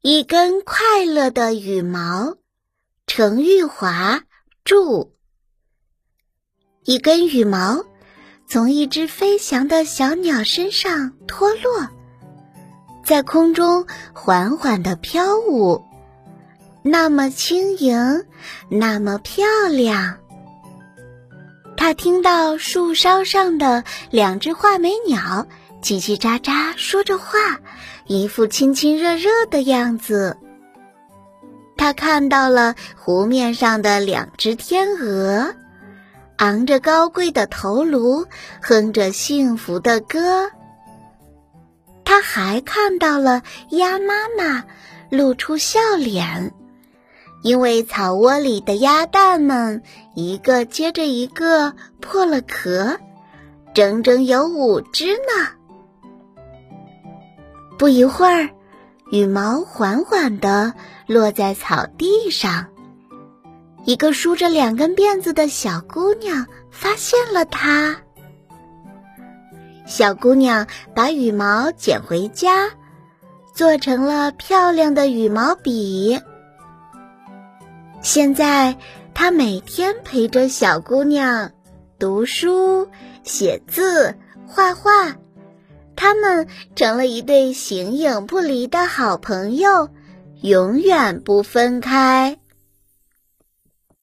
一根快乐的羽毛，程玉华著。一根羽毛从一只飞翔的小鸟身上脱落，在空中缓缓地飘舞，那么轻盈，那么漂亮。他听到树梢上的两只画眉鸟。叽叽喳喳说着话，一副亲亲热热的样子。他看到了湖面上的两只天鹅，昂着高贵的头颅，哼着幸福的歌。他还看到了鸭妈妈露出笑脸，因为草窝里的鸭蛋们一个接着一个破了壳，整整有五只呢。不一会儿，羽毛缓缓地落在草地上。一个梳着两根辫子的小姑娘发现了它。小姑娘把羽毛捡回家，做成了漂亮的羽毛笔。现在，她每天陪着小姑娘读书、写字、画画。他们成了一对形影不离的好朋友，永远不分开。